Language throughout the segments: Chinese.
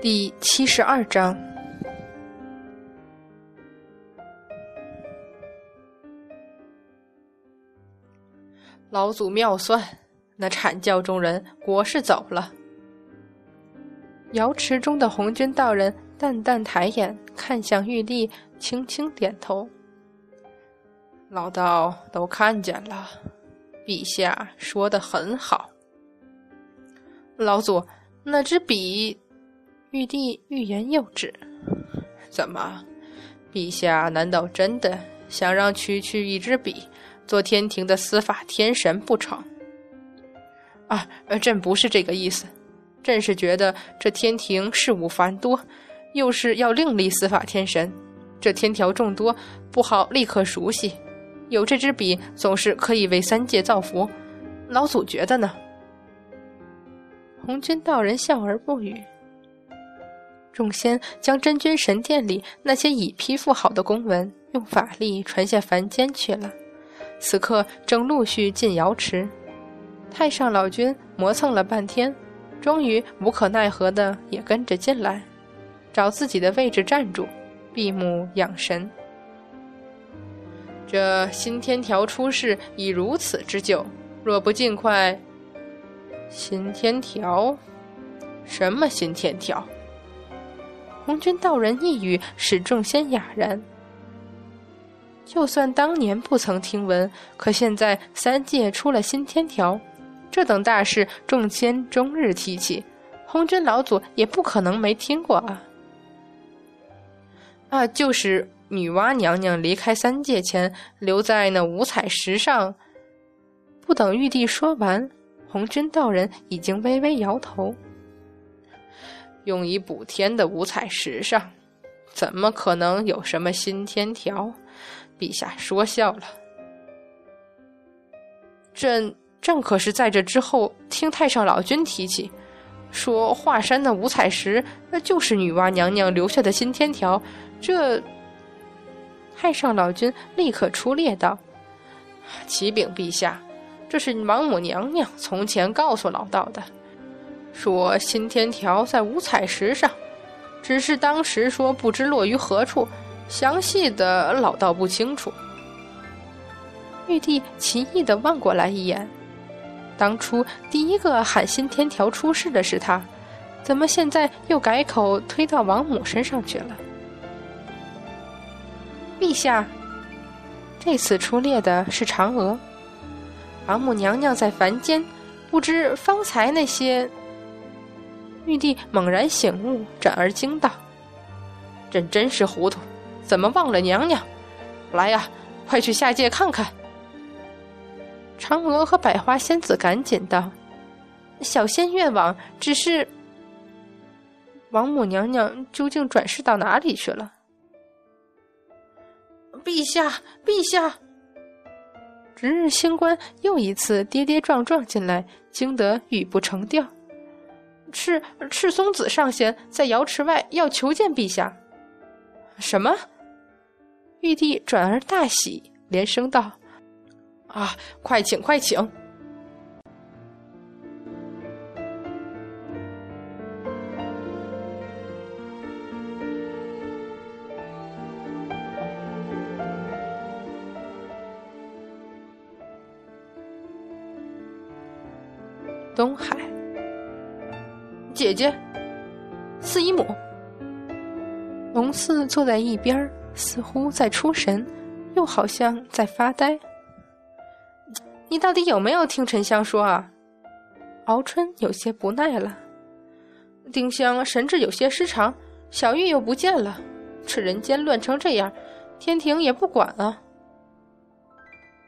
第七十二章。老祖妙算，那阐教中人果是走了。瑶池中的红军道人淡淡抬眼看向玉帝，轻轻点头。老道都看见了，陛下说的很好。老祖，那支笔。玉帝欲言又止，怎么？陛下难道真的想让区区一支笔做天庭的司法天神不成？啊，朕不是这个意思，朕是觉得这天庭事务繁多，又是要另立司法天神，这天条众多，不好立刻熟悉。有这支笔，总是可以为三界造福。老祖觉得呢？红军道人笑而不语。众仙将真君神殿里那些已批复好的公文用法力传下凡间去了，此刻正陆续进瑶池。太上老君磨蹭了半天，终于无可奈何的也跟着进来，找自己的位置站住，闭目养神。这新天条出世已如此之久，若不尽快……新天条？什么新天条？红军道人一语，使众仙哑然。就算当年不曾听闻，可现在三界出了新天条，这等大事，众仙终日提起，红军老祖也不可能没听过啊！啊，就是女娲娘娘离开三界前留在那五彩石上。不等玉帝说完，红军道人已经微微摇头。用以补天的五彩石上，怎么可能有什么新天条？陛下说笑了。朕朕可是在这之后听太上老君提起，说华山的五彩石那就是女娲娘娘留下的新天条。这太上老君立刻出列道：“启禀陛下，这是王母娘娘从前告诉老道的。”说新天条在五彩石上，只是当时说不知落于何处，详细的老道不清楚。玉帝奇异的望过来一眼，当初第一个喊新天条出世的是他，怎么现在又改口推到王母身上去了？陛下，这次出猎的是嫦娥，王母娘娘在凡间，不知方才那些。玉帝猛然醒悟，转而惊道：“朕真是糊涂，怎么忘了娘娘？来呀，快去下界看看。”嫦娥和百花仙子赶紧道：“小仙愿往，只是王母娘娘究竟转世到哪里去了？”陛下，陛下！值日星官又一次跌跌撞撞进来，惊得语不成调。赤赤松子上仙在瑶池外要求见陛下。什么？玉帝转而大喜，连声道：“啊，快请，快请！”姐姐，四姨母，龙四坐在一边，似乎在出神，又好像在发呆。你到底有没有听沉香说啊？敖春有些不耐了。丁香神志有些失常，小玉又不见了，这人间乱成这样，天庭也不管啊。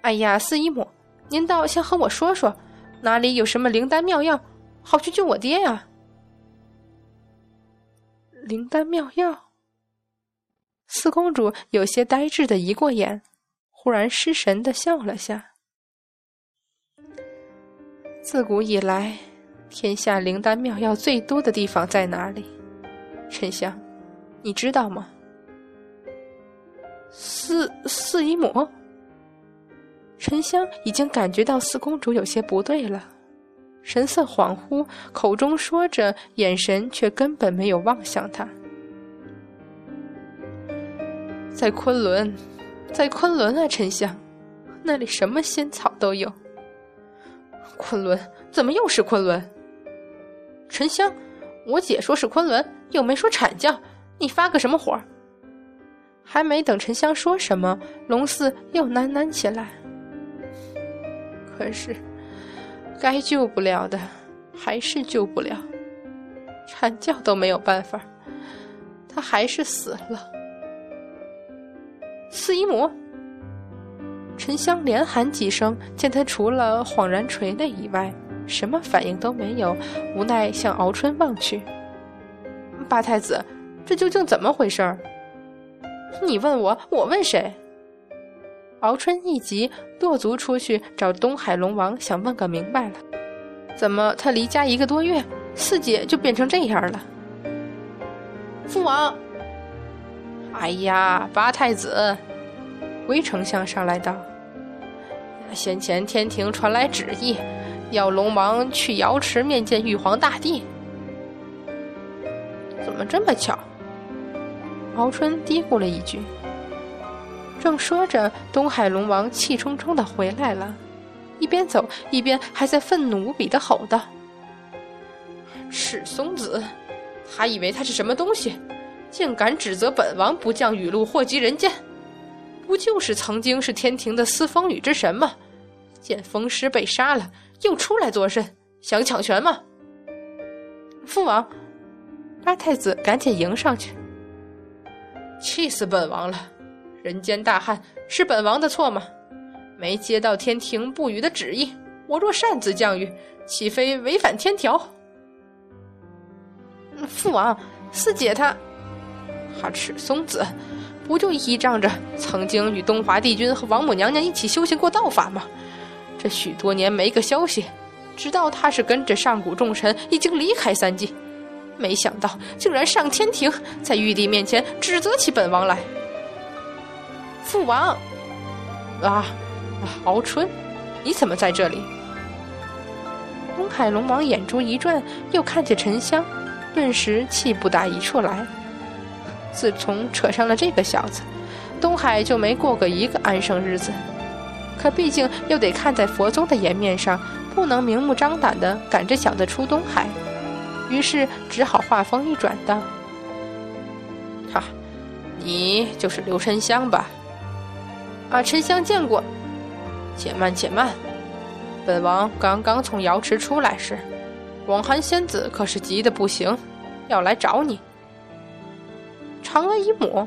哎呀，四姨母，您倒先和我说说，哪里有什么灵丹妙药，好去救我爹呀？灵丹妙药，四公主有些呆滞的移过眼，忽然失神的笑了下。自古以来，天下灵丹妙药最多的地方在哪里？沉香，你知道吗？四四姨母。沉香已经感觉到四公主有些不对了，神色恍惚，口中说着，眼神却根本没有望向他。在昆仑，在昆仑啊，沉香，那里什么仙草都有。昆仑怎么又是昆仑？沉香，我姐说是昆仑，又没说阐教，你发个什么火？还没等沉香说什么，龙四又喃喃起来。可是，该救不了的，还是救不了。阐教都没有办法，他还是死了。四姨母，沉香连喊几声，见他除了恍然垂泪以外，什么反应都没有，无奈向敖春望去。八太子，这究竟怎么回事儿？你问我，我问谁？敖春一急，跺足出去找东海龙王，想问个明白了。怎么他离家一个多月，四姐就变成这样了？父王，哎呀，八太子，魏丞相上来道：“先前天庭传来旨意，要龙王去瑶池面见玉皇大帝。怎么这么巧？”敖春嘀咕了一句。正说着，东海龙王气冲冲的回来了，一边走一边还在愤怒无比的吼道：“赤松子，还以为他是什么东西，竟敢指责本王不降雨露祸及人间！不就是曾经是天庭的司风雨之神吗？见风师被杀了，又出来作甚？想抢权吗？”父王，八太子赶紧迎上去，气死本王了！人间大旱是本王的错吗？没接到天庭不雨的旨意，我若擅自降雨，岂非违反天条？父王，四姐她，哈赤松子，不就依仗着曾经与东华帝君和王母娘娘一起修行过道法吗？这许多年没个消息，直到他是跟着上古众神已经离开三界，没想到竟然上天庭，在玉帝面前指责起本王来。父王，啊，敖春，你怎么在这里？东海龙王眼珠一转，又看见沉香，顿时气不打一处来。自从扯上了这个小子，东海就没过过一个安生日子。可毕竟又得看在佛宗的颜面上，不能明目张胆的赶这小子出东海，于是只好话锋一转道：“哈，你就是刘沉香吧？”啊，沉香见过。且慢，且慢。本王刚刚从瑶池出来时，广寒仙子可是急得不行，要来找你。嫦娥姨母，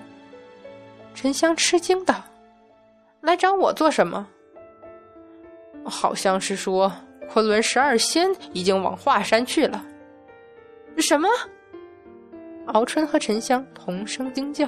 沉香吃惊道：“来找我做什么？”好像是说昆仑十二仙已经往华山去了。什么？敖春和沉香同声惊叫。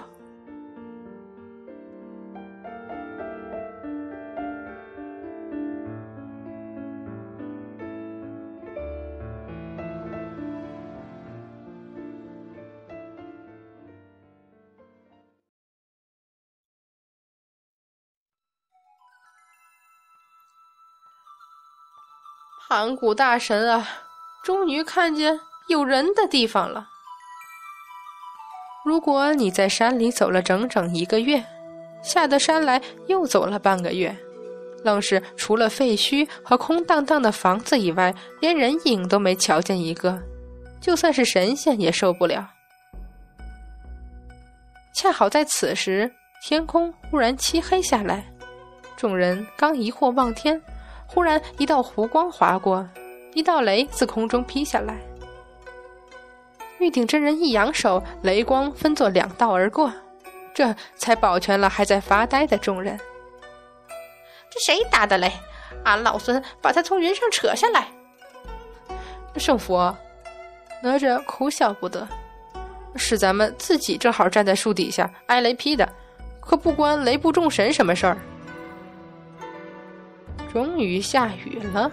盘古大神啊，终于看见有人的地方了。如果你在山里走了整整一个月，下得山来又走了半个月，愣是除了废墟和空荡荡的房子以外，连人影都没瞧见一个，就算是神仙也受不了。恰好在此时，天空忽然漆黑下来，众人刚疑惑望天。忽然，一道弧光划过，一道雷自空中劈下来。玉鼎真人一扬手，雷光分作两道而过，这才保全了还在发呆的众人。这谁打的雷？俺老孙把他从云上扯下来！圣佛，哪吒哭笑不得。是咱们自己正好站在树底下挨雷劈的，可不关雷部众神什么事儿。终于下雨了，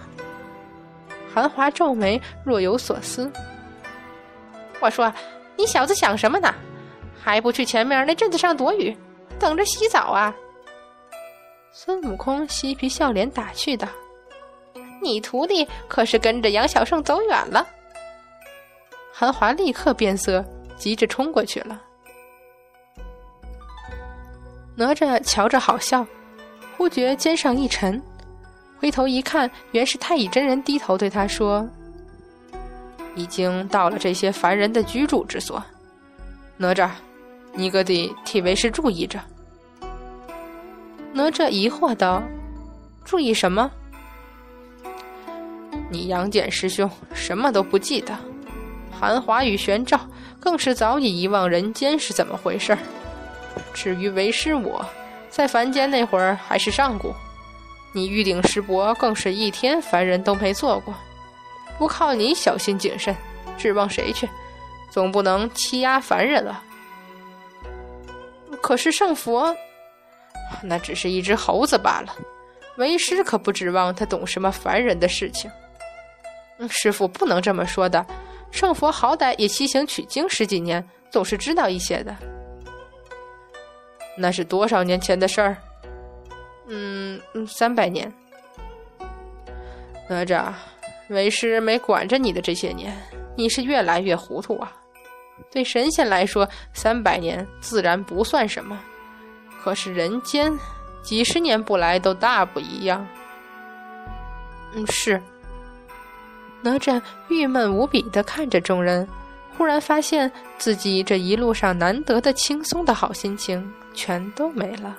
韩华皱眉，若有所思。我说：“你小子想什么呢？还不去前面那镇子上躲雨？等着洗澡啊！孙悟空嬉皮笑脸打趣道：“你徒弟可是跟着杨小胜走远了。”韩华立刻变色，急着冲过去了。哪吒瞧着好笑，忽觉肩上一沉，回头一看，原是太乙真人低头对他说：“已经到了这些凡人的居住之所，哪吒，你可得替为师注意着。”哪吒疑惑道：“注意什么？你杨戬师兄什么都不记得，韩华与玄照更是早已遗忘人间是怎么回事儿。至于为师我，在凡间那会儿还是上古，你玉鼎石帛更是一天凡人都没做过。不靠你小心谨慎，指望谁去？总不能欺压凡人了。可是圣佛……”那只是一只猴子罢了，为师可不指望他懂什么凡人的事情。师傅不能这么说的，圣佛好歹也西行取经十几年，总是知道一些的。那是多少年前的事儿？嗯，三百年。哪吒，为师没管着你的这些年，你是越来越糊涂啊。对神仙来说，三百年自然不算什么。可是人间，几十年不来都大不一样。嗯，是。哪吒郁闷无比的看着众人，忽然发现自己这一路上难得的轻松的好心情全都没了。